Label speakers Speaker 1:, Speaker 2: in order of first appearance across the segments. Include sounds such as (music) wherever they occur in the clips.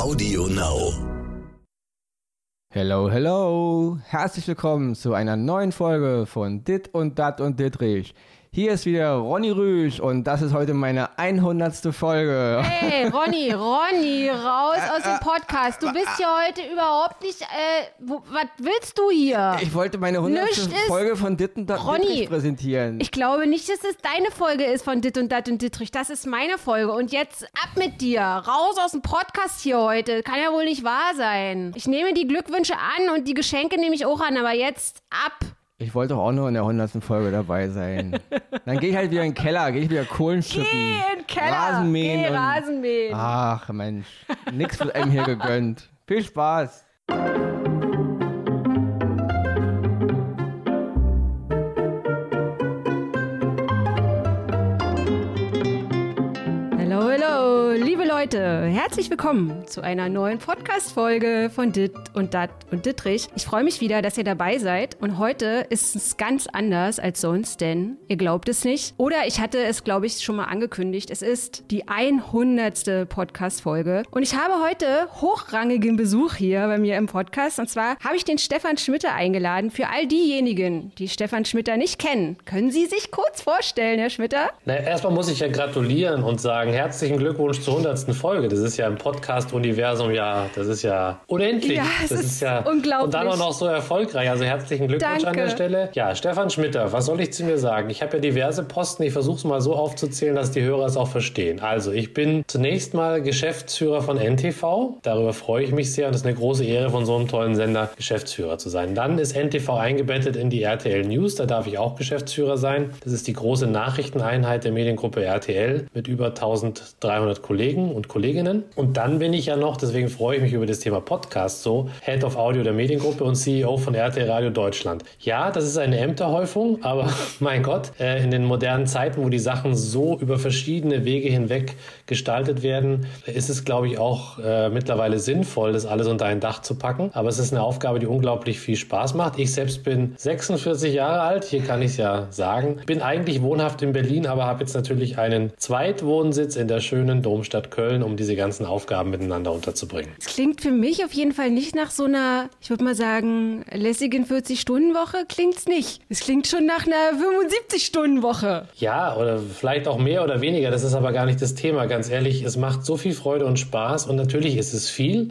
Speaker 1: Audio Now.
Speaker 2: Hello, hello! Herzlich willkommen zu einer neuen Folge von Dit und Dat und Dittrich. Hier ist wieder Ronny Rüsch und das ist heute meine 100. Folge.
Speaker 3: Hey, Ronny, (laughs) Ronny, raus aus dem Podcast. Du bist hier heute überhaupt nicht, äh, wo, was willst du hier?
Speaker 2: Ich wollte meine 100.
Speaker 3: Nichts ist-
Speaker 2: Folge von Dit und Dat und
Speaker 3: Ronny,
Speaker 2: Dittrich präsentieren.
Speaker 3: Ich glaube nicht, dass es deine Folge ist von Dit und Dat und Dittrich. Das ist meine Folge. Und jetzt ab mit dir. Raus aus dem Podcast hier heute. Kann ja wohl nicht wahr sein. Ich nehme die Glückwünsche an und die Geschenke nehme ich auch an. Aber jetzt ab.
Speaker 2: Ich wollte doch auch nur in der 100. Folge dabei sein. Dann gehe ich halt wieder in den Keller, gehe ich wieder Kohlen schippen.
Speaker 3: Geh in den Keller.
Speaker 2: Rasenmähen.
Speaker 3: Geh
Speaker 2: und-
Speaker 3: Rasenmähen.
Speaker 2: Ach Mensch, nix wird einem hier gegönnt. Viel Spaß.
Speaker 3: Leute, herzlich willkommen zu einer neuen Podcast-Folge von Dit und Dat und Dittrich. Ich freue mich wieder, dass ihr dabei seid und heute ist es ganz anders als sonst, denn ihr glaubt es nicht. Oder ich hatte es, glaube ich, schon mal angekündigt. Es ist die 100. Podcast-Folge und ich habe heute hochrangigen Besuch hier bei mir im Podcast und zwar habe ich den Stefan Schmitter eingeladen. Für all diejenigen, die Stefan Schmitter nicht kennen, können Sie sich kurz vorstellen, Herr Schmitter?
Speaker 4: Na, erstmal muss ich ja gratulieren und sagen, herzlichen Glückwunsch zur 100. Folge. Das ist ja im Podcast-Universum ja, das ist ja unendlich.
Speaker 3: Ja,
Speaker 4: das
Speaker 3: ist
Speaker 4: ja
Speaker 3: unglaublich.
Speaker 4: Und dann auch noch so erfolgreich. Also herzlichen Glückwunsch an
Speaker 3: Danke.
Speaker 4: der Stelle. Ja, Stefan Schmitter, was soll ich zu mir sagen? Ich habe ja diverse Posten. Ich versuche es mal so aufzuzählen, dass die Hörer es auch verstehen. Also, ich bin zunächst mal Geschäftsführer von NTV. Darüber freue ich mich sehr und es ist eine große Ehre, von so einem tollen Sender Geschäftsführer zu sein. Dann ist NTV eingebettet in die RTL News. Da darf ich auch Geschäftsführer sein. Das ist die große Nachrichteneinheit der Mediengruppe RTL mit über 1300 Kollegen und Kolleginnen. Und dann bin ich ja noch, deswegen freue ich mich über das Thema Podcast so, Head of Audio der Mediengruppe und CEO von RTL Radio Deutschland. Ja, das ist eine Ämterhäufung, (laughs) aber mein Gott, äh, in den modernen Zeiten, wo die Sachen so über verschiedene Wege hinweg gestaltet werden, ist es, glaube ich, auch äh, mittlerweile sinnvoll, das alles unter ein Dach zu packen. Aber es ist eine Aufgabe, die unglaublich viel Spaß macht. Ich selbst bin 46 Jahre alt, hier kann ich es ja sagen. Bin eigentlich wohnhaft in Berlin, aber habe jetzt natürlich einen Zweitwohnsitz in der schönen Domstadt Köln, um diese ganzen Aufgaben miteinander unterzubringen.
Speaker 3: Es klingt für mich auf jeden Fall nicht nach so einer, ich würde mal sagen, lässigen 40-Stunden-Woche. Klingt's nicht. Es klingt schon nach einer 75-Stunden-Woche.
Speaker 4: Ja, oder vielleicht auch mehr oder weniger, das ist aber gar nicht das Thema. Ganz ehrlich, es macht so viel Freude und Spaß und natürlich ist es viel,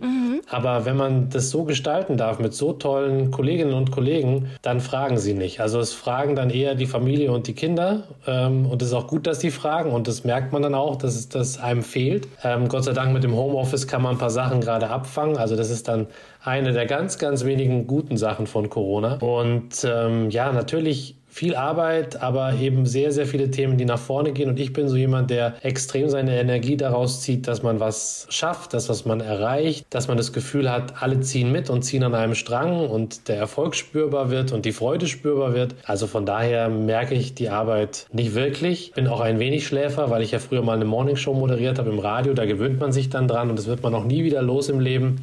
Speaker 4: aber wenn man das so gestalten darf mit so tollen Kolleginnen und Kollegen, dann fragen sie nicht. Also es fragen dann eher die Familie und die Kinder ähm, und es ist auch gut, dass die fragen und das merkt man dann auch, dass es das einem fehlt. Ähm, Gott sei Dank mit dem Homeoffice kann man ein paar Sachen gerade abfangen, also das ist dann eine der ganz, ganz wenigen guten Sachen von Corona. Und ähm, ja, natürlich viel Arbeit, aber eben sehr, sehr viele Themen, die nach vorne gehen. Und ich bin so jemand, der extrem seine Energie daraus zieht, dass man was schafft, dass was man erreicht, dass man das Gefühl hat, alle ziehen mit und ziehen an einem Strang und der Erfolg spürbar wird und die Freude spürbar wird. Also von daher merke ich die Arbeit nicht wirklich. Bin auch ein wenig Schläfer, weil ich ja früher mal eine Morningshow moderiert habe im Radio. Da gewöhnt man sich dann dran und das wird man auch nie wieder los im Leben.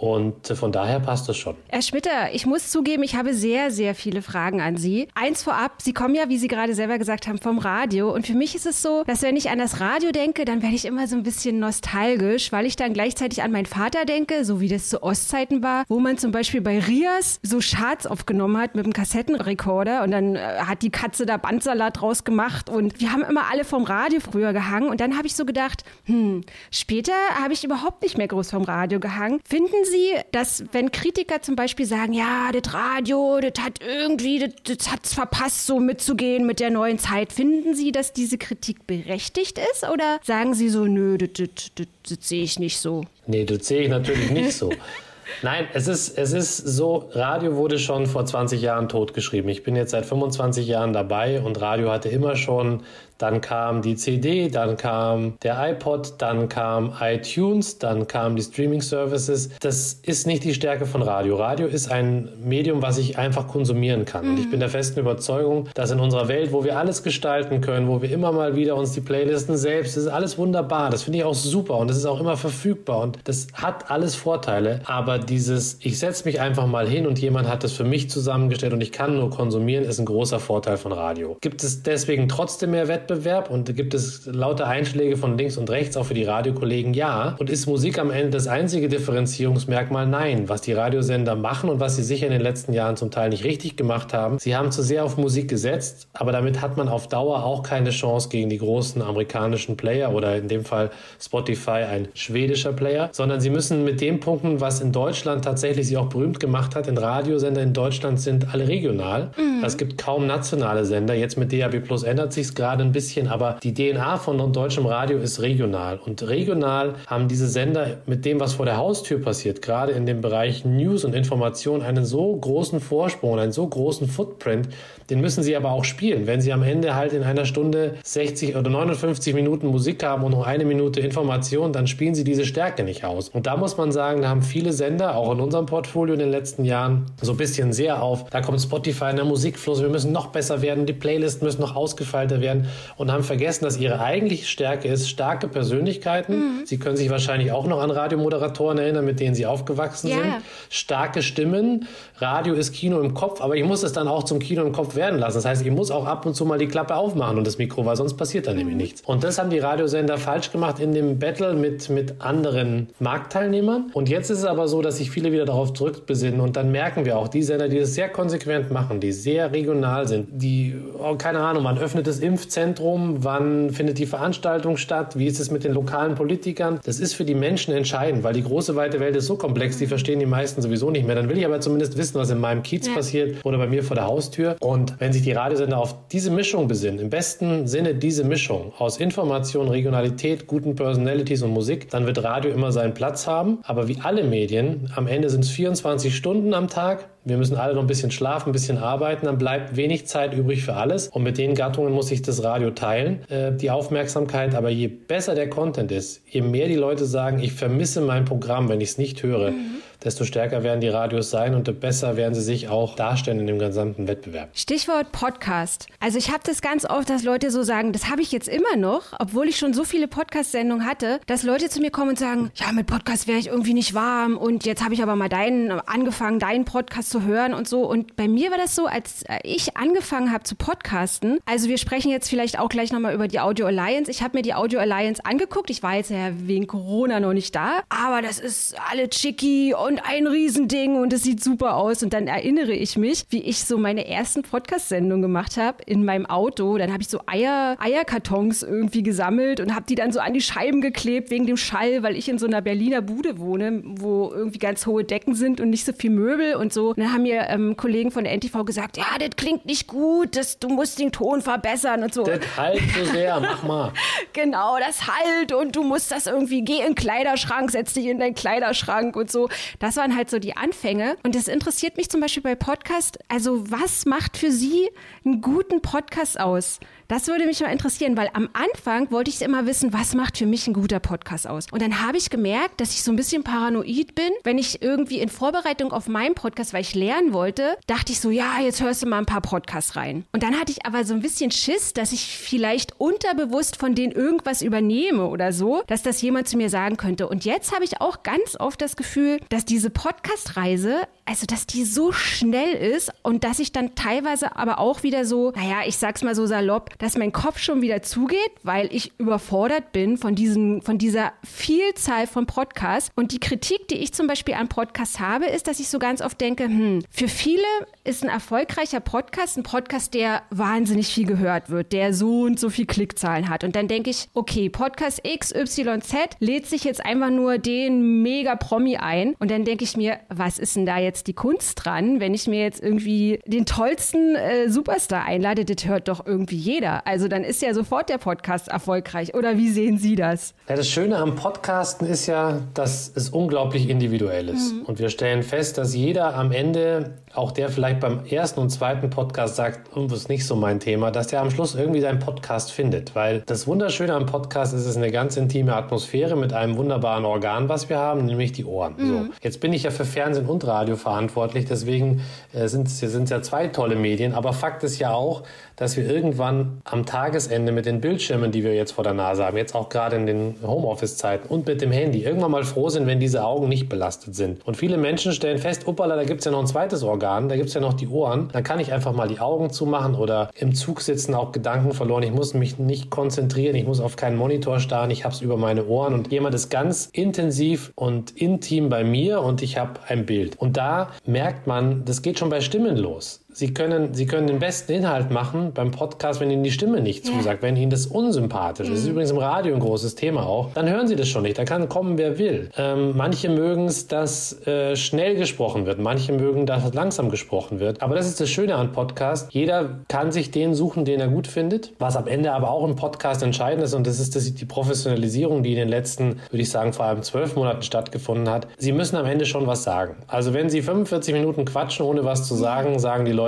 Speaker 4: Und von daher passt das schon.
Speaker 3: Herr Schmitter, ich muss zugeben, ich habe sehr, sehr viele Fragen an Sie. Eins vorab, Sie kommen ja, wie Sie gerade selber gesagt haben, vom Radio. Und für mich ist es so, dass wenn ich an das Radio denke, dann werde ich immer so ein bisschen nostalgisch, weil ich dann gleichzeitig an meinen Vater denke, so wie das zu Ostzeiten war, wo man zum Beispiel bei Rias so Charts aufgenommen hat mit einem Kassettenrekorder und dann äh, hat die Katze da Bandsalat draus gemacht und wir haben immer alle vom Radio früher gehangen und dann habe ich so gedacht, hm, später habe ich überhaupt nicht mehr groß vom Radio gehangen. Finden Sie, dass wenn Kritiker zum Beispiel sagen, ja, das Radio, das hat irgendwie, das, hat es verpasst, so mitzugehen mit der neuen Zeit, finden Sie, dass diese Kritik berechtigt ist oder sagen Sie so, nö, das sehe ich nicht so?
Speaker 4: Nee, das sehe ich natürlich nicht so. (laughs) Nein, es ist, es ist so, Radio wurde schon vor 20 Jahren totgeschrieben. Ich bin jetzt seit 25 Jahren dabei und Radio hatte immer schon, dann kam die CD, dann kam der iPod, dann kam iTunes, dann kamen die Streaming-Services. Das ist nicht die Stärke von Radio. Radio ist ein Medium, was ich einfach konsumieren kann. Und ich bin der festen Überzeugung, dass in unserer Welt, wo wir alles gestalten können, wo wir immer mal wieder uns die Playlisten selbst, das ist alles wunderbar. Das finde ich auch super und das ist auch immer verfügbar und das hat alles Vorteile. Aber dieses, ich setze mich einfach mal hin und jemand hat das für mich zusammengestellt und ich kann nur konsumieren, ist ein großer Vorteil von Radio. Gibt es deswegen trotzdem mehr Wettbewerb? Wettbewerb und gibt es lauter Einschläge von links und rechts, auch für die Radiokollegen? Ja. Und ist Musik am Ende das einzige Differenzierungsmerkmal? Nein. Was die Radiosender machen und was sie sicher in den letzten Jahren zum Teil nicht richtig gemacht haben, sie haben zu sehr auf Musik gesetzt, aber damit hat man auf Dauer auch keine Chance gegen die großen amerikanischen Player oder in dem Fall Spotify ein schwedischer Player, sondern sie müssen mit dem punkten, was in Deutschland tatsächlich sie auch berühmt gemacht hat. In Radiosender in Deutschland sind alle regional. Mhm. Es gibt kaum nationale Sender. Jetzt mit DAB Plus ändert sich es gerade ein bisschen, aber die DNA von deutschem Radio ist regional. Und regional haben diese Sender mit dem, was vor der Haustür passiert, gerade in dem Bereich News und Information, einen so großen Vorsprung, einen so großen Footprint, den müssen sie aber auch spielen. Wenn sie am Ende halt in einer Stunde 60 oder 59 Minuten Musik haben und noch eine Minute Information, dann spielen sie diese Stärke nicht aus. Und da muss man sagen, da haben viele Sender, auch in unserem Portfolio in den letzten Jahren, so ein bisschen sehr auf, da kommt Spotify in der Musikfluss, wir müssen noch besser werden, die Playlists müssen noch ausgefeilter werden und haben vergessen, dass ihre eigentliche Stärke ist, starke Persönlichkeiten. Mhm. Sie können sich wahrscheinlich auch noch an Radiomoderatoren erinnern, mit denen sie aufgewachsen ja. sind. Starke Stimmen. Radio ist Kino im Kopf, aber ich muss es dann auch zum Kino im Kopf werden lassen. Das heißt, ich muss auch ab und zu mal die Klappe aufmachen und das Mikro, weil sonst passiert da nämlich nichts. Und das haben die Radiosender falsch gemacht in dem Battle mit, mit anderen Marktteilnehmern. Und jetzt ist es aber so, dass sich viele wieder darauf zurückbesinnen und dann merken wir auch, die Sender, die das sehr konsequent machen, die sehr regional sind, die, oh, keine Ahnung, wann öffnet das Impfzentrum, wann findet die Veranstaltung statt, wie ist es mit den lokalen Politikern, das ist für die Menschen entscheidend, weil die große weite Welt ist so komplex, die verstehen die meisten sowieso nicht mehr. Dann will ich aber zumindest wissen, was in meinem Kiez ja. passiert oder bei mir vor der Haustür. Und wenn sich die Radiosender auf diese Mischung besinnen, im besten Sinne diese Mischung aus Information, Regionalität, guten Personalities und Musik, dann wird Radio immer seinen Platz haben. Aber wie alle Medien, am Ende sind es 24 Stunden am Tag wir müssen alle noch ein bisschen schlafen, ein bisschen arbeiten, dann bleibt wenig Zeit übrig für alles. Und mit den Gattungen muss sich das Radio teilen, äh, die Aufmerksamkeit. Aber je besser der Content ist, je mehr die Leute sagen, ich vermisse mein Programm, wenn ich es nicht höre, mhm desto stärker werden die Radios sein und besser werden sie sich auch darstellen in dem gesamten Wettbewerb.
Speaker 3: Stichwort Podcast. Also ich habe das ganz oft, dass Leute so sagen, das habe ich jetzt immer noch, obwohl ich schon so viele Podcast-Sendungen hatte, dass Leute zu mir kommen und sagen, ja, mit Podcast wäre ich irgendwie nicht warm und jetzt habe ich aber mal deinen angefangen, deinen Podcast zu hören und so. Und bei mir war das so, als ich angefangen habe zu podcasten, also wir sprechen jetzt vielleicht auch gleich nochmal über die Audio Alliance. Ich habe mir die Audio Alliance angeguckt. Ich war jetzt ja wegen Corona noch nicht da, aber das ist alle chicky und und ein Riesending und es sieht super aus. Und dann erinnere ich mich, wie ich so meine ersten Podcast-Sendungen gemacht habe in meinem Auto. Dann habe ich so Eier, Eierkartons irgendwie gesammelt und habe die dann so an die Scheiben geklebt wegen dem Schall, weil ich in so einer Berliner Bude wohne, wo irgendwie ganz hohe Decken sind und nicht so viel Möbel und so. Und dann haben mir ähm, Kollegen von der NTV gesagt, ja, das klingt nicht gut, das, du musst den Ton verbessern und so.
Speaker 4: Das halt so sehr, mach mal. (laughs)
Speaker 3: genau, das halt und du musst das irgendwie, geh in den Kleiderschrank, setz dich in deinen Kleiderschrank und so. Das waren halt so die Anfänge. Und das interessiert mich zum Beispiel bei Podcast. Also was macht für Sie einen guten Podcast aus? Das würde mich mal interessieren, weil am Anfang wollte ich immer wissen, was macht für mich ein guter Podcast aus. Und dann habe ich gemerkt, dass ich so ein bisschen paranoid bin. Wenn ich irgendwie in Vorbereitung auf meinen Podcast, weil ich lernen wollte, dachte ich so, ja, jetzt hörst du mal ein paar Podcasts rein. Und dann hatte ich aber so ein bisschen Schiss, dass ich vielleicht unterbewusst von denen irgendwas übernehme oder so, dass das jemand zu mir sagen könnte. Und jetzt habe ich auch ganz oft das Gefühl, dass diese Podcast-Reise, also dass die so schnell ist und dass ich dann teilweise aber auch wieder so, naja, ich sag's mal so salopp, dass mein Kopf schon wieder zugeht, weil ich überfordert bin von, diesen, von dieser Vielzahl von Podcasts. Und die Kritik, die ich zum Beispiel an Podcasts habe, ist, dass ich so ganz oft denke, hm, für viele ist ein erfolgreicher Podcast ein Podcast, der wahnsinnig viel gehört wird, der so und so viel Klickzahlen hat. Und dann denke ich, okay, Podcast XYZ lädt sich jetzt einfach nur den Mega-Promi ein. Und dann denke ich mir, was ist denn da jetzt die Kunst dran, wenn ich mir jetzt irgendwie den tollsten äh, Superstar einlade? Das hört doch irgendwie jeder jeder. Also dann ist ja sofort der Podcast erfolgreich. Oder wie sehen Sie das?
Speaker 4: Ja, das Schöne am Podcasten ist ja, dass es unglaublich individuell ist. Mhm. Und wir stellen fest, dass jeder am Ende, auch der vielleicht beim ersten und zweiten Podcast sagt, oh, das ist nicht so mein Thema, dass der am Schluss irgendwie seinen Podcast findet. Weil das Wunderschöne am Podcast ist, es ist eine ganz intime Atmosphäre mit einem wunderbaren Organ, was wir haben, nämlich die Ohren. Mhm. So. Jetzt bin ich ja für Fernsehen und Radio verantwortlich, deswegen äh, sind es ja zwei tolle Medien. Aber Fakt ist ja auch, dass wir irgendwann am Tagesende mit den Bildschirmen, die wir jetzt vor der Nase haben, jetzt auch gerade in den Homeoffice-Zeiten und mit dem Handy, irgendwann mal froh sind, wenn diese Augen nicht belastet sind. Und viele Menschen stellen fest, uppala, da gibt es ja noch ein zweites Organ, da gibt es ja noch die Ohren. Dann kann ich einfach mal die Augen zumachen oder im Zug sitzen, auch Gedanken verloren. Ich muss mich nicht konzentrieren, ich muss auf keinen Monitor starren, ich habe es über meine Ohren und jemand ist ganz intensiv und intim bei mir und ich habe ein Bild. Und da merkt man, das geht schon bei Stimmen los. Sie können, Sie können den besten Inhalt machen beim Podcast, wenn Ihnen die Stimme nicht ja. zusagt, wenn Ihnen das unsympathisch ist. Mhm. Das ist übrigens im Radio ein großes Thema auch. Dann hören Sie das schon nicht. Da kann kommen, wer will. Ähm, manche mögen es, dass äh, schnell gesprochen wird. Manche mögen, dass langsam gesprochen wird. Aber das ist das Schöne an Podcast. Jeder kann sich den suchen, den er gut findet. Was am Ende aber auch im Podcast entscheidend ist, und das ist das, die Professionalisierung, die in den letzten, würde ich sagen, vor allem zwölf Monaten stattgefunden hat. Sie müssen am Ende schon was sagen. Also wenn Sie 45 Minuten quatschen, ohne was zu sagen, sagen die Leute,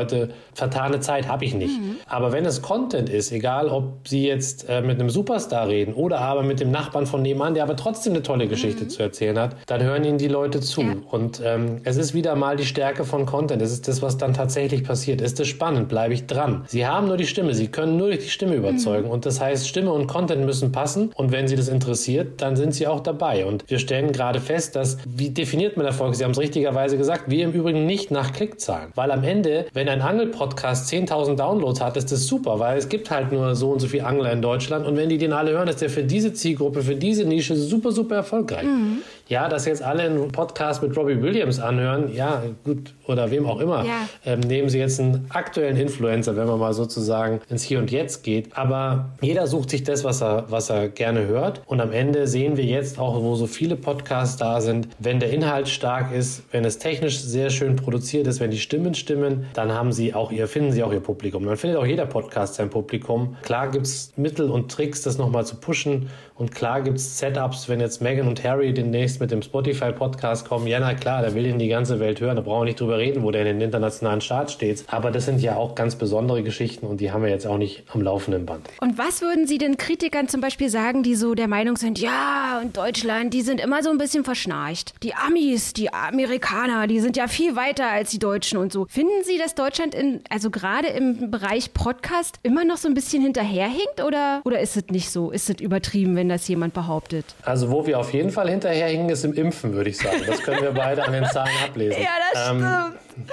Speaker 4: vertane Zeit habe ich nicht. Mhm. Aber wenn es Content ist, egal ob Sie jetzt äh, mit einem Superstar reden oder aber mit dem Nachbarn von nebenan, der aber trotzdem eine tolle Geschichte mhm. zu erzählen hat, dann hören Ihnen die Leute zu. Ja. Und ähm, es ist wieder mal die Stärke von Content. Es ist das, was dann tatsächlich passiert. Ist es spannend? Bleibe ich dran? Sie haben nur die Stimme. Sie können nur durch die Stimme überzeugen. Mhm. Und das heißt, Stimme und Content müssen passen. Und wenn Sie das interessiert, dann sind Sie auch dabei. Und wir stellen gerade fest, dass, wie definiert man Erfolg? Sie haben es richtigerweise gesagt, wir im Übrigen nicht nach Klickzahlen. Weil am Ende, wenn wenn ein Angel-Podcast 10.000 Downloads hat, ist das super, weil es gibt halt nur so und so viele Angler in Deutschland und wenn die den alle hören, ist der für diese Zielgruppe, für diese Nische super, super erfolgreich. Mhm. Ja, dass jetzt alle einen Podcast mit Robbie Williams anhören, ja, gut, oder wem auch immer, ja. ähm, nehmen sie jetzt einen aktuellen Influencer, wenn man mal sozusagen ins Hier und Jetzt geht. Aber jeder sucht sich das, was er, was er gerne hört. Und am Ende sehen wir jetzt auch, wo so viele Podcasts da sind, wenn der Inhalt stark ist, wenn es technisch sehr schön produziert ist, wenn die Stimmen stimmen, dann haben sie auch ihr, finden sie auch ihr Publikum. Dann findet auch jeder Podcast sein Publikum. Klar gibt es Mittel und Tricks, das nochmal zu pushen. Und klar gibt es Setups, wenn jetzt Megan und Harry demnächst mit dem Spotify-Podcast kommen. Ja, na klar, der will ihn die ganze Welt hören. Da brauchen wir nicht drüber reden, wo der in den internationalen Charts steht. Aber das sind ja auch ganz besondere Geschichten und die haben wir jetzt auch nicht am laufenden Band.
Speaker 3: Und was würden Sie den Kritikern zum Beispiel sagen, die so der Meinung sind, ja, und Deutschland, die sind immer so ein bisschen verschnarcht. Die Amis, die Amerikaner, die sind ja viel weiter als die Deutschen und so. Finden Sie, dass Deutschland in, also gerade im Bereich Podcast immer noch so ein bisschen hinterherhinkt oder, oder ist es nicht so? Ist es übertrieben, wenn das jemand behauptet.
Speaker 4: Also wo wir auf jeden Fall hinterherhingen, ist im Impfen, würde ich sagen. Das können wir beide an den Zahlen (laughs) ablesen.
Speaker 3: Ja, das ähm, stimmt.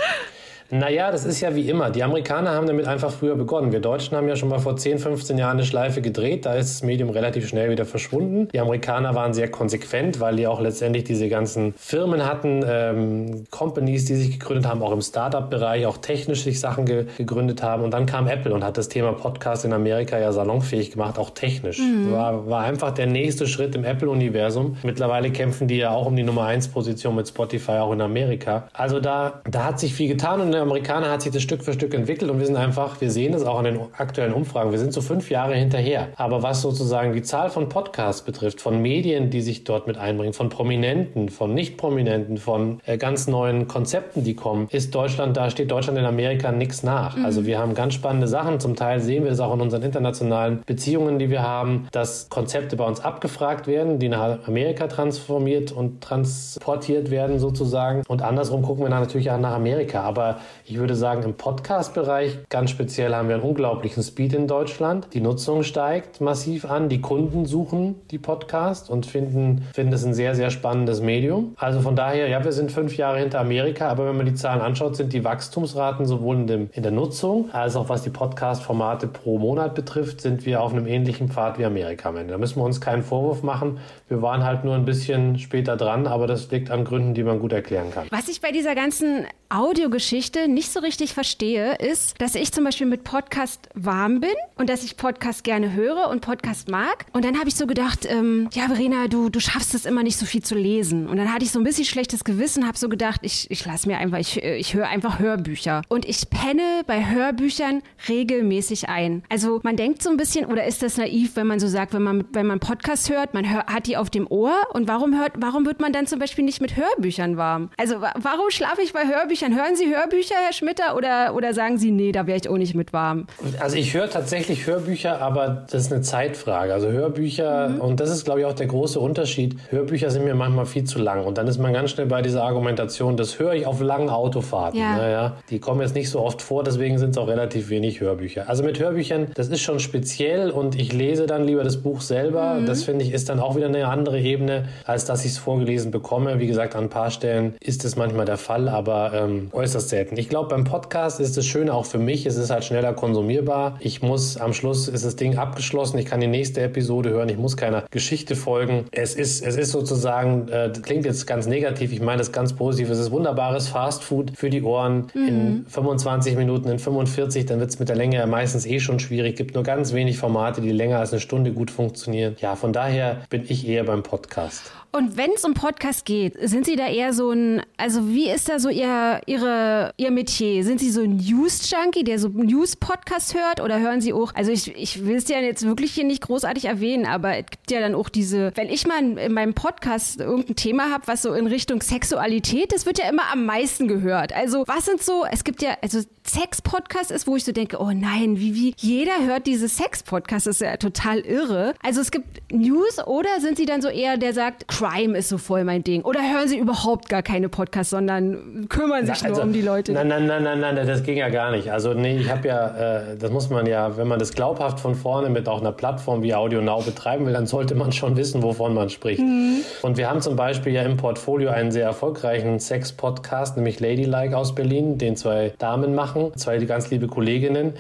Speaker 4: Naja, das ist ja wie immer. Die Amerikaner haben damit einfach früher begonnen. Wir Deutschen haben ja schon mal vor 10, 15 Jahren eine Schleife gedreht. Da ist das Medium relativ schnell wieder verschwunden. Die Amerikaner waren sehr konsequent, weil die auch letztendlich diese ganzen Firmen hatten, ähm, Companies, die sich gegründet haben, auch im Startup-Bereich, auch technisch sich Sachen ge gegründet haben. Und dann kam Apple und hat das Thema Podcast in Amerika ja salonfähig gemacht, auch technisch. Mhm. War, war einfach der nächste Schritt im Apple-Universum. Mittlerweile kämpfen die ja auch um die Nummer 1-Position mit Spotify auch in Amerika. Also da, da hat sich viel getan und der Amerikaner hat sich das Stück für Stück entwickelt und wir sind einfach, wir sehen es auch an den aktuellen Umfragen, wir sind so fünf Jahre hinterher. Aber was sozusagen die Zahl von Podcasts betrifft, von Medien, die sich dort mit einbringen, von Prominenten, von Nicht-Prominenten, von äh, ganz neuen Konzepten, die kommen, ist Deutschland, da steht Deutschland in Amerika nichts nach. Mhm. Also wir haben ganz spannende Sachen. Zum Teil sehen wir es auch in unseren internationalen Beziehungen, die wir haben, dass Konzepte bei uns abgefragt werden, die nach Amerika transformiert und transportiert werden sozusagen. Und andersrum gucken wir dann natürlich auch nach Amerika. Aber ich würde sagen, im Podcast-Bereich ganz speziell haben wir einen unglaublichen Speed in Deutschland. Die Nutzung steigt massiv an. Die Kunden suchen die Podcasts und finden, finden es ein sehr, sehr spannendes Medium. Also von daher, ja, wir sind fünf Jahre hinter Amerika, aber wenn man die Zahlen anschaut, sind die Wachstumsraten sowohl in, dem, in der Nutzung als auch was die Podcast-Formate pro Monat betrifft, sind wir auf einem ähnlichen Pfad wie Amerika am Ende. Da müssen wir uns keinen Vorwurf machen. Wir waren halt nur ein bisschen später dran, aber das liegt an Gründen, die man gut erklären kann.
Speaker 3: Was ich bei dieser ganzen Audiogeschichte nicht so richtig verstehe, ist, dass ich zum Beispiel mit Podcast warm bin und dass ich Podcast gerne höre und Podcast mag. Und dann habe ich so gedacht, ähm, ja, Verena, du, du schaffst es immer nicht so viel zu lesen. Und dann hatte ich so ein bisschen schlechtes Gewissen, habe so gedacht, ich, ich lasse mir einfach, ich, ich höre einfach Hörbücher. Und ich penne bei Hörbüchern regelmäßig ein. Also man denkt so ein bisschen, oder ist das naiv, wenn man so sagt, wenn man, wenn man Podcast hört, man hör, hat die auf dem Ohr und warum hört, warum wird man dann zum Beispiel nicht mit Hörbüchern warm? Also warum schlafe ich bei Hörbüchern? Hören Sie Hörbücher? Hörbücher, Herr Schmitter, oder, oder sagen Sie, nee, da wäre ich auch nicht mit warm?
Speaker 4: Also ich höre tatsächlich Hörbücher, aber das ist eine Zeitfrage. Also Hörbücher, mhm. und das ist, glaube ich, auch der große Unterschied. Hörbücher sind mir manchmal viel zu lang. Und dann ist man ganz schnell bei dieser Argumentation, das höre ich auf langen Autofahrten. Ja. Naja, die kommen jetzt nicht so oft vor, deswegen sind es auch relativ wenig Hörbücher. Also mit Hörbüchern, das ist schon speziell und ich lese dann lieber das Buch selber. Mhm. Das finde ich ist dann auch wieder eine andere Ebene, als dass ich es vorgelesen bekomme. Wie gesagt, an ein paar Stellen ist es manchmal der Fall, aber ähm, äußerst selten. Ich glaube, beim Podcast ist das Schöne auch für mich, es ist halt schneller konsumierbar. Ich muss am Schluss ist das Ding abgeschlossen. Ich kann die nächste Episode hören. Ich muss keiner Geschichte folgen. Es ist, es ist sozusagen, äh, klingt jetzt ganz negativ. Ich meine das ganz positiv. Es ist wunderbares Fastfood für die Ohren mhm. in 25 Minuten, in 45. Dann wird es mit der Länge meistens eh schon schwierig. Gibt nur ganz wenig Formate, die länger als eine Stunde gut funktionieren. Ja, von daher bin ich eher beim Podcast.
Speaker 3: Und wenn es um Podcast geht, sind Sie da eher so ein, also wie ist da so Ihr, Ihre, Ihr Metier? Sind Sie so ein News-Junkie, der so News-Podcast hört oder hören Sie auch, also ich, ich will es ja jetzt wirklich hier nicht großartig erwähnen, aber es gibt ja dann auch diese, wenn ich mal in meinem Podcast irgendein Thema habe, was so in Richtung Sexualität, das wird ja immer am meisten gehört. Also was sind so, es gibt ja, also Sex-Podcast ist, wo ich so denke, oh nein, wie, wie, jeder hört diese Sex-Podcast, ist ja total irre. Also es gibt News oder sind Sie dann so eher, der sagt, Crime ist so voll mein Ding. Oder hören Sie überhaupt gar keine Podcasts, sondern kümmern sich Na, also, nur um die Leute?
Speaker 4: Nein, nein, nein, nein, nein, das ging ja gar nicht. Also nee, ich habe ja, äh, das muss man ja, wenn man das glaubhaft von vorne mit auch einer Plattform wie Audio Now betreiben will, dann sollte man schon wissen, wovon man spricht. Mhm. Und wir haben zum Beispiel ja im Portfolio einen sehr erfolgreichen Sex-Podcast, nämlich Ladylike aus Berlin, den zwei Damen machen, zwei ganz liebe Kolleginnen,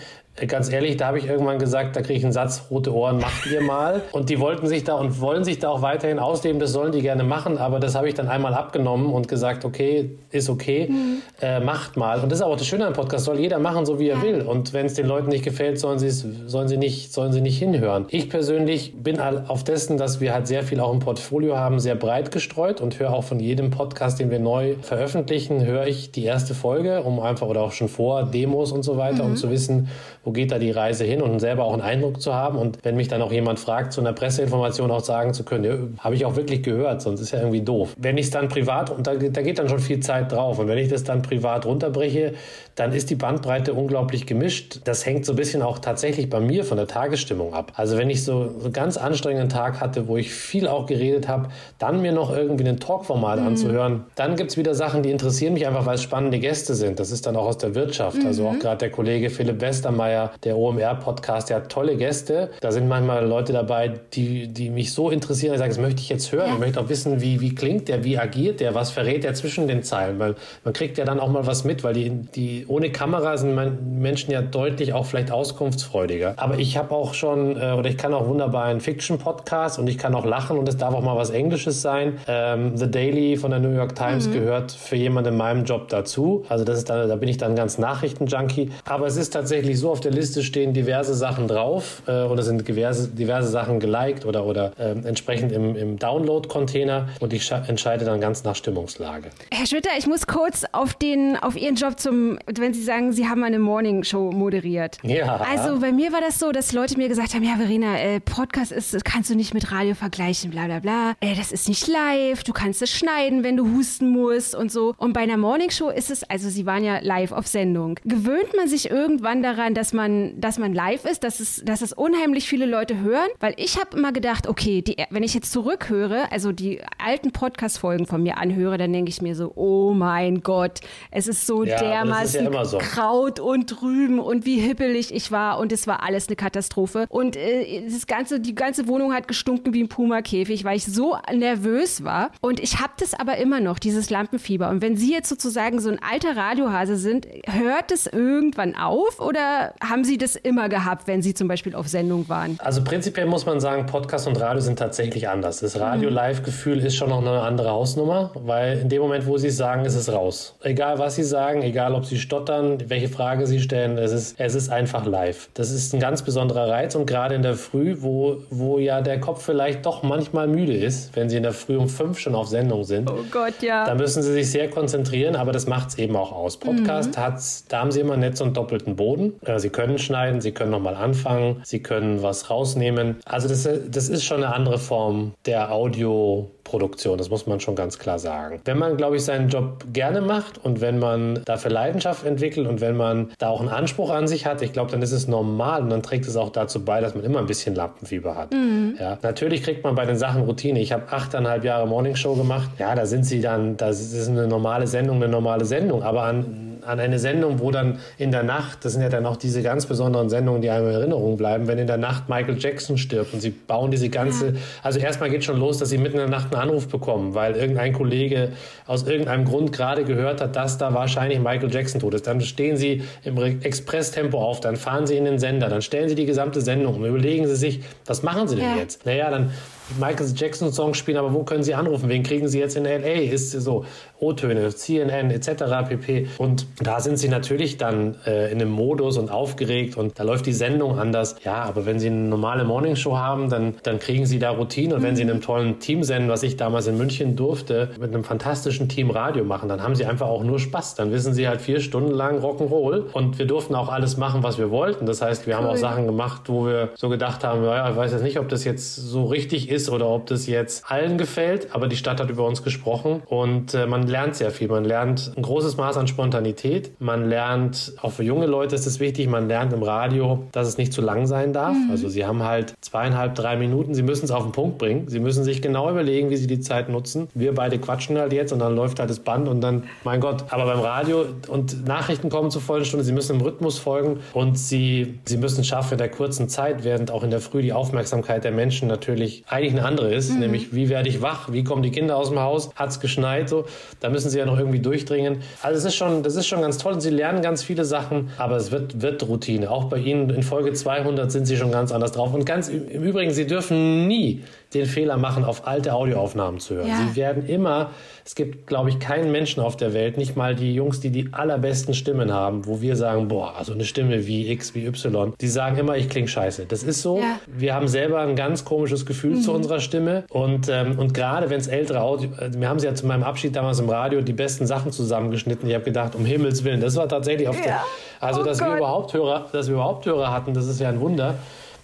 Speaker 4: ganz ehrlich, da habe ich irgendwann gesagt, da kriege ich einen Satz, rote Ohren, macht ihr mal. (laughs) Und die wollten sich da und wollen sich da auch weiterhin ausleben, das sollen die gerne machen, aber das habe ich dann einmal abgenommen und gesagt, okay, ist okay, mhm. äh, macht mal. Und das ist auch das Schöne am Podcast, soll jeder machen, so wie er will. Und wenn es den Leuten nicht gefällt, sollen, sollen, sie nicht, sollen sie nicht hinhören. Ich persönlich bin auf dessen, dass wir halt sehr viel auch im Portfolio haben, sehr breit gestreut und höre auch von jedem Podcast, den wir neu veröffentlichen, höre ich die erste Folge, um einfach, oder auch schon vor Demos und so weiter, mhm. um zu wissen, wo geht da die Reise hin und selber auch einen Eindruck zu haben. Und wenn mich dann auch jemand fragt, zu einer Presseinformation auch sagen zu können, ja, habe ich auch wirklich gehört, sonst ist ja irgendwie doof. Wenn ich es dann privat, und da, da geht dann schon viel Zeit drauf, und wenn ich das dann privat runterbreche, dann ist die Bandbreite unglaublich gemischt. Das hängt so ein bisschen auch tatsächlich bei mir von der Tagesstimmung ab. Also wenn ich so, so ganz anstrengenden Tag hatte, wo ich viel auch geredet habe, dann mir noch irgendwie ein Talkformat mhm. anzuhören, dann gibt es wieder Sachen, die interessieren mich einfach, weil es spannende Gäste sind. Das ist dann auch aus der Wirtschaft. Also mhm. Also auch gerade der Kollege Philipp Westermeier, der OMR-Podcast, der hat tolle Gäste. Da sind manchmal Leute dabei, die, die mich so interessieren, ich sage, das möchte ich jetzt hören. Ja. Ich möchte auch wissen, wie, wie klingt der, wie agiert der, was verrät der zwischen den Zeilen, weil man kriegt ja dann auch mal was mit, weil die, die ohne Kamera sind Menschen ja deutlich auch vielleicht auskunftsfreudiger. Aber ich habe auch schon, äh, oder ich kann auch wunderbar einen Fiction-Podcast und ich kann auch lachen und es darf auch mal was Englisches sein. Ähm, The Daily von der New York Times mhm. gehört für jemanden in meinem Job dazu. Also das ist dann, da bin ich dann ganz Nachrichtenjunkie. Aber es ist tatsächlich so, auf der Liste stehen diverse Sachen drauf äh, oder sind diverse, diverse Sachen geliked oder, oder äh, entsprechend im, im Download-Container und ich entscheide dann ganz nach Stimmungslage.
Speaker 3: Herr Schwitter, ich muss kurz auf, den, auf Ihren Job zum, wenn Sie sagen, Sie haben eine Morning Show moderiert.
Speaker 4: Ja.
Speaker 3: Also bei mir war das so, dass Leute mir gesagt haben, ja Verena, äh, Podcast ist, kannst du nicht mit Radio vergleichen, bla bla bla. Äh, das ist nicht live, du kannst es schneiden, wenn du husten musst und so. Und bei einer Morning Show ist es, also Sie waren ja live auf Sendung. Gewöhnt man sich irgendwann daran, dass man, dass man live ist, dass es, dass es unheimlich viele Leute hören? Weil ich habe immer gedacht, okay, die, wenn ich jetzt zurückhöre, also die alten Podcast-Folgen von mir anhöre, dann denke ich mir so, oh mein Gott, es ist so ja, dermaßen ja so. Kraut und Rüben und wie hippelig ich war und es war alles eine Katastrophe. Und äh, das ganze, die ganze Wohnung hat gestunken wie ein Puma-Käfig, weil ich so nervös war. Und ich habe das aber immer noch, dieses Lampenfieber. Und wenn Sie jetzt sozusagen so ein alter Radiohase sind, hört es irgendwann auf oder haben Sie das immer gehabt, wenn Sie zum Beispiel auf Sendung waren?
Speaker 4: Also prinzipiell muss man sagen, Podcast und Radio sind tatsächlich anders. Das Radio-Live-Gefühl ist schon noch eine andere Hausnummer, weil in dem Moment, wo Sie es sagen, ist es raus. Egal was Sie sagen, egal ob Sie stottern, welche Frage Sie stellen, es ist, es ist einfach live. Das ist ein ganz besonderer Reiz und gerade in der Früh, wo, wo ja der Kopf vielleicht doch manchmal müde ist, wenn Sie in der Früh um fünf schon auf Sendung sind.
Speaker 3: Oh Gott, ja.
Speaker 4: Da müssen Sie sich sehr konzentrieren, aber das macht es eben auch aus. Podcast mhm. hat, da haben Sie immer so einen doppelten Boden. Sie sie können schneiden, sie können nochmal anfangen, sie können was rausnehmen. Also das, das ist schon eine andere Form der Audioproduktion, das muss man schon ganz klar sagen. Wenn man, glaube ich, seinen Job gerne macht und wenn man dafür Leidenschaft entwickelt und wenn man da auch einen Anspruch an sich hat, ich glaube, dann ist es normal und dann trägt es auch dazu bei, dass man immer ein bisschen Lampenfieber hat. Mhm. Ja, natürlich kriegt man bei den Sachen Routine. Ich habe achteinhalb Jahre Morningshow gemacht. Ja, da sind sie dann, das ist eine normale Sendung, eine normale Sendung, aber an an eine Sendung, wo dann in der Nacht, das sind ja dann auch diese ganz besonderen Sendungen, die einem in Erinnerung bleiben, wenn in der Nacht Michael Jackson stirbt und sie bauen diese ganze, also erstmal geht schon los, dass sie mitten in der Nacht einen Anruf bekommen, weil irgendein Kollege aus irgendeinem Grund gerade gehört hat, dass da wahrscheinlich Michael Jackson tot ist. Dann stehen sie im Expresstempo auf, dann fahren sie in den Sender, dann stellen sie die gesamte Sendung und überlegen sie sich, was machen sie denn ja. jetzt? Naja, dann Michael Jackson Songs spielen, aber wo können Sie anrufen? Wen kriegen Sie jetzt in LA? Ist so O-Töne, CNN etc. pp. Und da sind Sie natürlich dann äh, in einem Modus und aufgeregt und da läuft die Sendung anders. Ja, aber wenn Sie eine normale Morningshow haben, dann, dann kriegen Sie da Routine und mhm. wenn Sie in einem tollen Team senden, was ich damals in München durfte, mit einem fantastischen Team Radio machen, dann haben Sie einfach auch nur Spaß. Dann wissen Sie halt vier Stunden lang Rock'n'Roll und wir durften auch alles machen, was wir wollten. Das heißt, wir cool. haben auch Sachen gemacht, wo wir so gedacht haben, ja, ich weiß jetzt nicht, ob das jetzt so richtig ist ist oder ob das jetzt allen gefällt, aber die Stadt hat über uns gesprochen und äh, man lernt sehr viel. Man lernt ein großes Maß an Spontanität. Man lernt, auch für junge Leute ist es wichtig, man lernt im Radio, dass es nicht zu lang sein darf. Mhm. Also sie haben halt zweieinhalb, drei Minuten, sie müssen es auf den Punkt bringen. Sie müssen sich genau überlegen, wie sie die Zeit nutzen. Wir beide quatschen halt jetzt und dann läuft halt das Band und dann, mein Gott, aber beim Radio und Nachrichten kommen zur vollen Stunde, sie müssen im Rhythmus folgen und sie, sie müssen schaffen in der kurzen Zeit, während auch in der Früh die Aufmerksamkeit der Menschen natürlich eigentlich eigentlich eine andere ist, mhm. nämlich wie werde ich wach, wie kommen die Kinder aus dem Haus, hat es geschneit, so, da müssen sie ja noch irgendwie durchdringen. Also es ist schon, das ist schon ganz toll sie lernen ganz viele Sachen, aber es wird, wird Routine. Auch bei Ihnen in Folge 200 sind sie schon ganz anders drauf und ganz im Übrigen, sie dürfen nie den Fehler machen, auf alte Audioaufnahmen zu hören. Ja. Sie werden immer, es gibt, glaube ich, keinen Menschen auf der Welt, nicht mal die Jungs, die die allerbesten Stimmen haben, wo wir sagen, boah, also eine Stimme wie X, wie Y, die sagen immer, ich klinge scheiße. Das ist so. Ja. Wir haben selber ein ganz komisches Gefühl mhm. zu unserer Stimme und, ähm, und gerade wenn es ältere Audio, äh, wir haben sie ja zu meinem Abschied damals im Radio die besten Sachen zusammengeschnitten. Ich habe gedacht, um Himmels Willen, das war tatsächlich auf ja. der, also oh dass Gott. wir überhaupt Hörer, dass wir überhaupt Hörer hatten, das ist ja ein Wunder.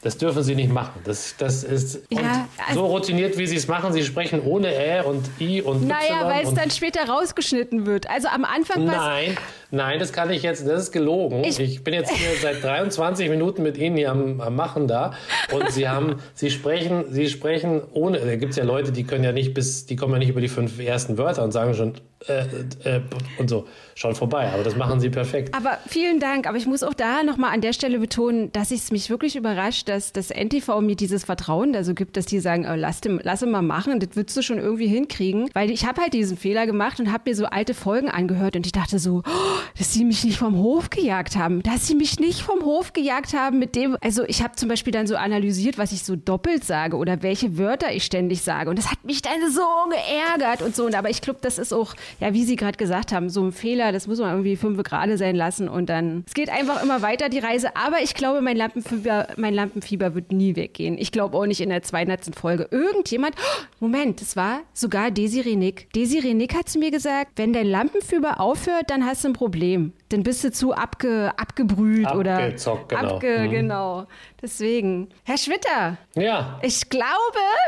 Speaker 4: Das dürfen Sie nicht machen. Das, das ist ja, also so routiniert, wie Sie es machen. Sie sprechen ohne Ä und I und
Speaker 3: Naja, weil es dann später rausgeschnitten wird. Also am Anfang
Speaker 4: Nein, nein, das kann ich jetzt, das ist gelogen. Ich, ich bin jetzt hier seit 23 Minuten mit Ihnen hier am, am Machen da. Und Sie haben, Sie sprechen, Sie sprechen ohne, da gibt es ja Leute, die können ja nicht bis, die kommen ja nicht über die fünf ersten Wörter und sagen schon äh, äh, und so schon vorbei. Aber das machen Sie perfekt.
Speaker 3: Aber vielen Dank. Aber ich muss auch da nochmal an der Stelle betonen, dass es mich wirklich überrascht, dass das NTV mir dieses Vertrauen da so gibt, dass die sagen, oh, lass, dem, lass ihn mal machen, das würdest du schon irgendwie hinkriegen. Weil ich habe halt diesen Fehler gemacht und habe mir so alte Folgen angehört und ich dachte so, oh, dass sie mich nicht vom Hof gejagt haben. Dass sie mich nicht vom Hof gejagt haben mit dem, also ich habe zum Beispiel dann so analysiert, was ich so doppelt sage oder welche Wörter ich ständig sage. Und das hat mich dann so geärgert und so. Und aber ich glaube, das ist auch, ja, wie Sie gerade gesagt haben, so ein Fehler, das muss man irgendwie fünf gerade sein lassen und dann, es geht einfach immer weiter, die Reise. Aber ich glaube, mein Lampenfieber, mein Lampenfieber wird nie weggehen. Ich glaube auch nicht in der 200. Folge. Irgendjemand, oh, Moment, das war sogar Desiree Nick. Desiree Nick hat zu mir gesagt, wenn dein Lampenfieber aufhört, dann hast du ein Problem dann bist du zu abge, abgebrüht
Speaker 4: Abgezockt,
Speaker 3: oder genau. Abge, mhm. genau. Deswegen. Herr Schwitter.
Speaker 4: Ja.
Speaker 3: Ich glaube,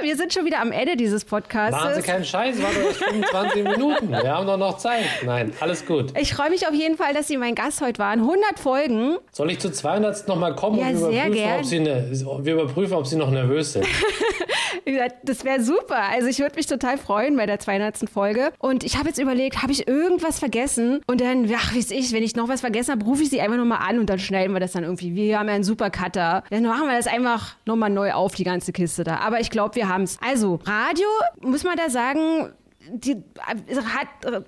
Speaker 3: wir sind schon wieder am Ende dieses Podcasts.
Speaker 4: Machen Sie keinen Scheiß, war doch 25 Minuten. Wir haben doch noch Zeit. Nein, alles gut.
Speaker 3: Ich freue mich auf jeden Fall, dass Sie mein Gast heute waren. 100 Folgen.
Speaker 4: Soll ich zu 200 nochmal kommen
Speaker 3: ja,
Speaker 4: und
Speaker 3: überprüfen,
Speaker 4: ob Sie ne, wir überprüfen, ob Sie noch nervös sind? (laughs)
Speaker 3: das wäre super. Also ich würde mich total freuen bei der 200. Folge. Und ich habe jetzt überlegt, habe ich irgendwas vergessen? Und dann, ach, wie ist ich, wenn ich noch was vergessen habe, rufe ich sie einfach nochmal an und dann schneiden wir das dann irgendwie. Wir haben ja einen super Cutter. Dann machen wir das einfach nochmal neu auf, die ganze Kiste da. Aber ich glaube, wir haben es. Also, Radio, muss man da sagen, die äh, hat. Äh,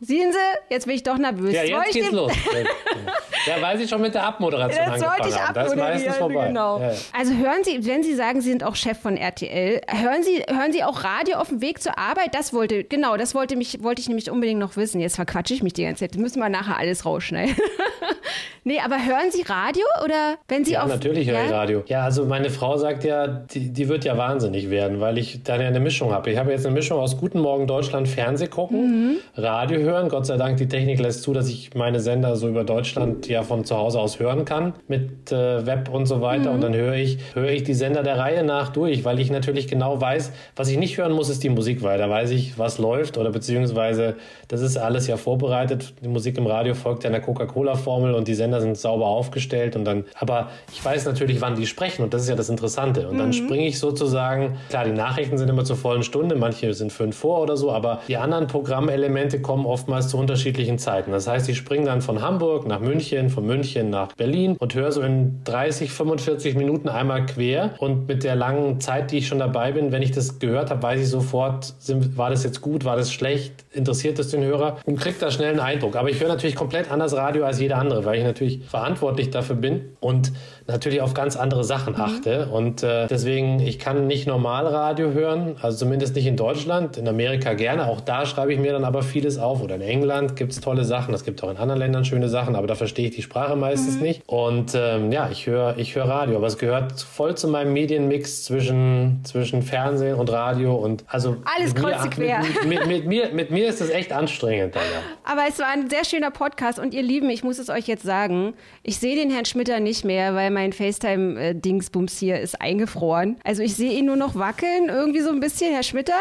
Speaker 3: Sehen Sie, jetzt bin ich doch nervös.
Speaker 4: Ja, jetzt geht's los. (laughs) ja, weil Sie schon mit der Abmoderation
Speaker 3: das
Speaker 4: angefangen
Speaker 3: ich
Speaker 4: haben. Das ist meistens vorbei.
Speaker 3: Genau. Ja. Also hören Sie, wenn Sie sagen, Sie sind auch Chef von RTL, hören Sie, hören Sie auch Radio auf dem Weg zur Arbeit? Das wollte, genau, das wollte, mich, wollte ich nämlich unbedingt noch wissen. Jetzt verquatsche ich mich die ganze Zeit. Das müssen wir nachher alles rausschneiden. (laughs) Nee, aber hören Sie Radio oder wenn Sie
Speaker 4: ja,
Speaker 3: auf...
Speaker 4: natürlich höre ich Radio. Ja, also meine Frau sagt ja, die, die wird ja wahnsinnig werden, weil ich da eine Mischung habe. Ich habe jetzt eine Mischung aus Guten Morgen Deutschland Fernseh gucken,
Speaker 3: Mhm.
Speaker 4: Radio hören. Gott sei Dank, die Technik lässt zu, dass ich meine Sender so über Deutschland ja von zu Hause aus hören kann mit äh, Web und so weiter.
Speaker 3: Mhm.
Speaker 4: Und dann höre ich, höre ich die Sender der Reihe nach durch, weil ich natürlich genau weiß, was ich nicht hören muss, ist die Musik, weil da weiß ich, was läuft oder beziehungsweise das ist alles ja vorbereitet. Die Musik im Radio folgt ja einer Coca-Cola-Formel und die Sender sind sauber aufgestellt und dann, aber ich weiß natürlich, wann die sprechen und das ist ja das Interessante. Und dann springe ich sozusagen, klar, die Nachrichten sind immer zur vollen Stunde, manche sind fünf vor oder so, aber die anderen Programmelemente kommen oftmals zu unterschiedlichen Zeiten. Das heißt, ich springe dann von Hamburg nach München, von München nach Berlin und höre so in 30, 45 Minuten einmal quer und mit der langen Zeit, die ich schon dabei bin, wenn ich das gehört habe, weiß ich sofort, sind, war das jetzt gut, war das schlecht, interessiert es den Hörer und kriege da schnell einen Eindruck. Aber ich höre natürlich komplett anders Radio als jeder andere, weil ich natürlich verantwortlich dafür bin und natürlich auf ganz andere Sachen achte. Und äh, deswegen, ich kann nicht normal Radio hören, also zumindest nicht in Deutschland, in Amerika gerne. Auch da schreibe ich mir dann aber vieles auf. Oder in England gibt es tolle Sachen. Es gibt auch in anderen Ländern schöne Sachen, aber da verstehe ich die Sprache meistens nicht. Und ähm, ja, ich höre ich höre Radio, aber es gehört voll zu meinem Medienmix zwischen, zwischen Fernsehen und Radio. Und also
Speaker 3: Alles kreuz quer.
Speaker 4: Mit, mit, mit, mir, mit mir ist das echt anstrengend. Dann, ja.
Speaker 3: Aber es war ein sehr schöner Podcast und ihr Lieben, ich muss es euch jetzt sagen, ich sehe den Herrn Schmitter nicht mehr, weil mein FaceTime-Dingsbums hier ist eingefroren. Also ich sehe ihn nur noch wackeln, irgendwie so ein bisschen, Herr Schmitter.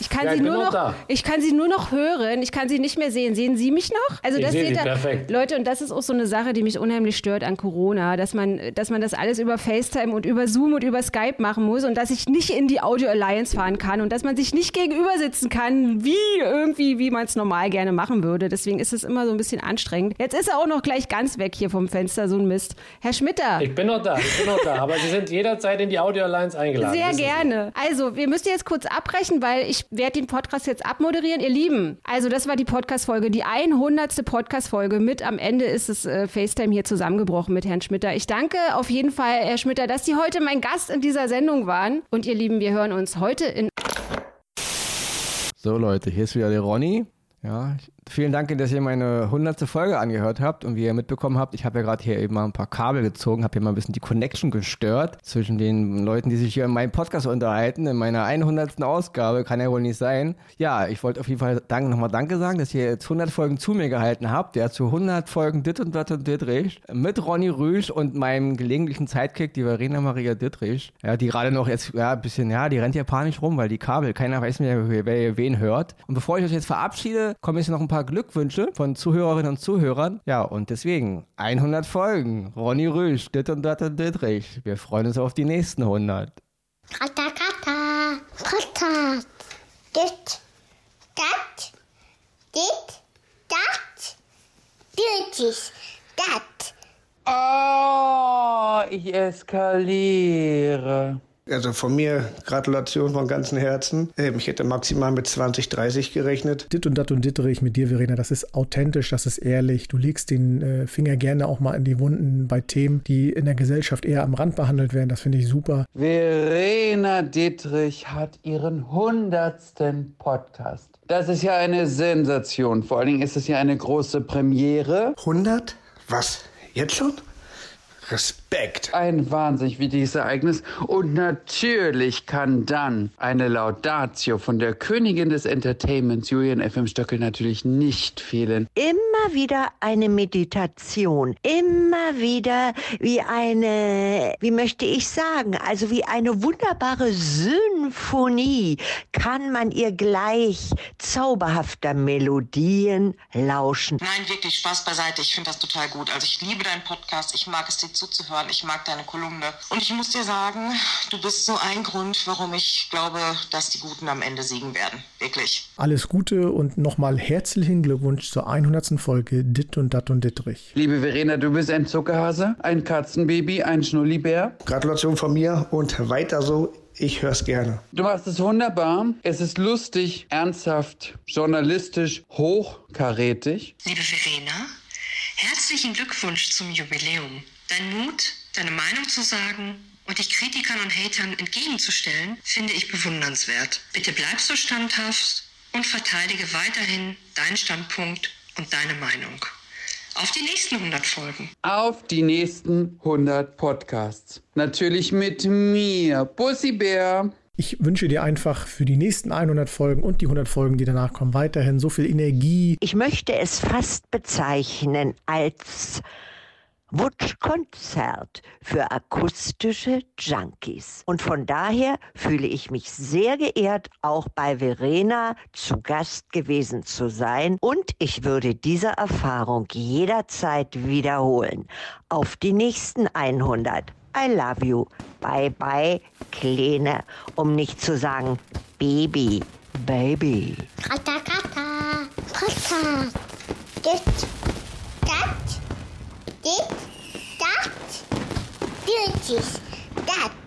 Speaker 3: Ich kann
Speaker 4: Ja,
Speaker 3: sie nur
Speaker 4: noch da.
Speaker 3: ich kann sie nur noch hören, ich kann sie nicht mehr sehen. Sehen Sie mich noch? Also
Speaker 4: Ich
Speaker 3: das seht
Speaker 4: perfekt.
Speaker 3: Leute, und das ist auch so eine Sache, die mich unheimlich stört an Corona, dass man, dass man das alles über FaceTime und über Zoom und über Skype machen muss und dass ich nicht in die Audio Alliance fahren kann und dass man sich nicht gegenüber sitzen kann, wie irgendwie, wie man es normal gerne machen würde. Deswegen ist es immer so ein bisschen anstrengend. Jetzt ist er auch noch gleich ganz weg hier vom Fenster, so ein Mist. Herr Schmitter.
Speaker 4: Ich bin noch da, ich bin noch da. Aber Sie sind jederzeit in die Audio Alliance eingeladen.
Speaker 3: Sehr
Speaker 4: wissen Sie.
Speaker 3: gerne. Also, wir müssen jetzt kurz abbrechen, weil ich werde den Podcast jetzt abmoderieren. Ihr Lieben, also das war die Podcast-Folge, die 100. Podcast-Folge mit. Am Ende ist es äh, FaceTime hier zusammengebrochen mit Herrn Schmitter. Ich danke auf jeden Fall, Herr Schmitter, dass Sie heute mein Gast in dieser Sendung waren. Und ihr Lieben, wir hören uns heute in
Speaker 2: So Leute, hier ist wieder der Ronny. Ja, vielen Dank, dass ihr meine hundertste Folge angehört habt und wie ihr mitbekommen habt, ich habe ja gerade hier eben mal ein paar Kabel gezogen, habe hier mal ein bisschen die Connection gestört zwischen den Leuten, die sich hier in meinem Podcast unterhalten. In meiner 100. Ausgabe kann ja wohl nicht sein. Ja, ich wollte auf jeden Fall danke, nochmal Danke sagen, dass ihr jetzt 100 Folgen zu mir gehalten habt. Ja, zu 100 Folgen Dit und Dat und Dittrich mit Ronny Rüsch und meinem gelegentlichen Sidekick, die Verena Maria Dittrich. Ja, die gerade noch jetzt, ja, ein bisschen, ja, die rennt ja panisch rum, weil die Kabel, keiner weiß mehr, wer wen hört. Und bevor ich euch jetzt verabschiede, kommen jetzt noch ein paar Glückwünsche von Zuhörerinnen und Zuhörern. Ja, und deswegen 100 Folgen. Ronny Rüsch, Dit und Dat und Dittrich. Wir freuen uns auf die nächsten 100.
Speaker 1: Kata kata. Kata. Dit. Dat. Dit. Dat. Dit. Dat.
Speaker 5: Oh, ich eskaliere.
Speaker 6: Also von mir Gratulation von ganzem Herzen. Ähm, Ich hätte maximal mit 20, 30 gerechnet.
Speaker 7: Dit und dat und ditterich mit dir, Verena, das ist authentisch, das ist ehrlich. Du legst den äh, Finger gerne auch mal in die Wunden bei Themen, die in der Gesellschaft eher am Rand behandelt werden. Das finde ich super.
Speaker 5: Verena Dietrich hat ihren hundertsten Podcast. Das ist ja eine Sensation. Vor allen Dingen ist es ja eine große Premiere.
Speaker 6: 100? Was? Jetzt schon? Respekt.
Speaker 5: Ein wahnsinnig wichtiges Ereignis. Und natürlich kann dann eine Laudatio von der Königin des Entertainments, Julian FM Stöckel, natürlich nicht fehlen.
Speaker 8: immer wieder eine Meditation, immer wieder wie eine, wie möchte ich sagen, also wie eine wunderbare Symphonie kann man ihr gleich zauberhafter Melodien lauschen.
Speaker 9: Nein, wirklich, Spaß beiseite. Ich finde das total gut. Also ich liebe deinen Podcast, ich mag es dir zuzuhören, ich mag deine Kolumne. Und ich muss dir sagen, du bist so ein Grund, warum ich glaube, dass die Guten am Ende siegen werden. Wirklich.
Speaker 7: Alles Gute und nochmal herzlichen Glückwunsch zur 100. Folge Dit und Dat und Dittrich.
Speaker 5: Liebe Verena, du bist ein Zuckerhase, ein Katzenbaby, ein Schnullibär.
Speaker 6: Gratulation von mir und weiter so. Ich hör's gerne.
Speaker 5: Du machst es wunderbar. Es ist lustig, ernsthaft, journalistisch, hochkarätig.
Speaker 9: Liebe Verena, herzlichen Glückwunsch zum Jubiläum. Dein Mut, deine Meinung zu sagen und dich Kritikern und Hatern entgegenzustellen, finde ich bewundernswert. Bitte bleib so standhaft und verteidige weiterhin deinen Standpunkt und deine Meinung. Auf die nächsten 100 Folgen.
Speaker 5: Auf die nächsten 100 Podcasts. Natürlich mit mir, Bussi Bär.
Speaker 7: Ich wünsche dir einfach für die nächsten 100 Folgen und die 100 Folgen, die danach kommen, weiterhin so viel Energie.
Speaker 8: Ich möchte es fast bezeichnen als Wunschkonzert für akustische Junkies. Und von daher fühle ich mich sehr geehrt, auch bei Verena zu Gast gewesen zu sein. Und ich würde diese Erfahrung jederzeit wiederholen. Auf die nächsten 100. I love you. Bye bye, Kleine. Um nicht zu sagen Baby, Baby.
Speaker 1: Kata, kata. Podcast. Dit, did that duties that?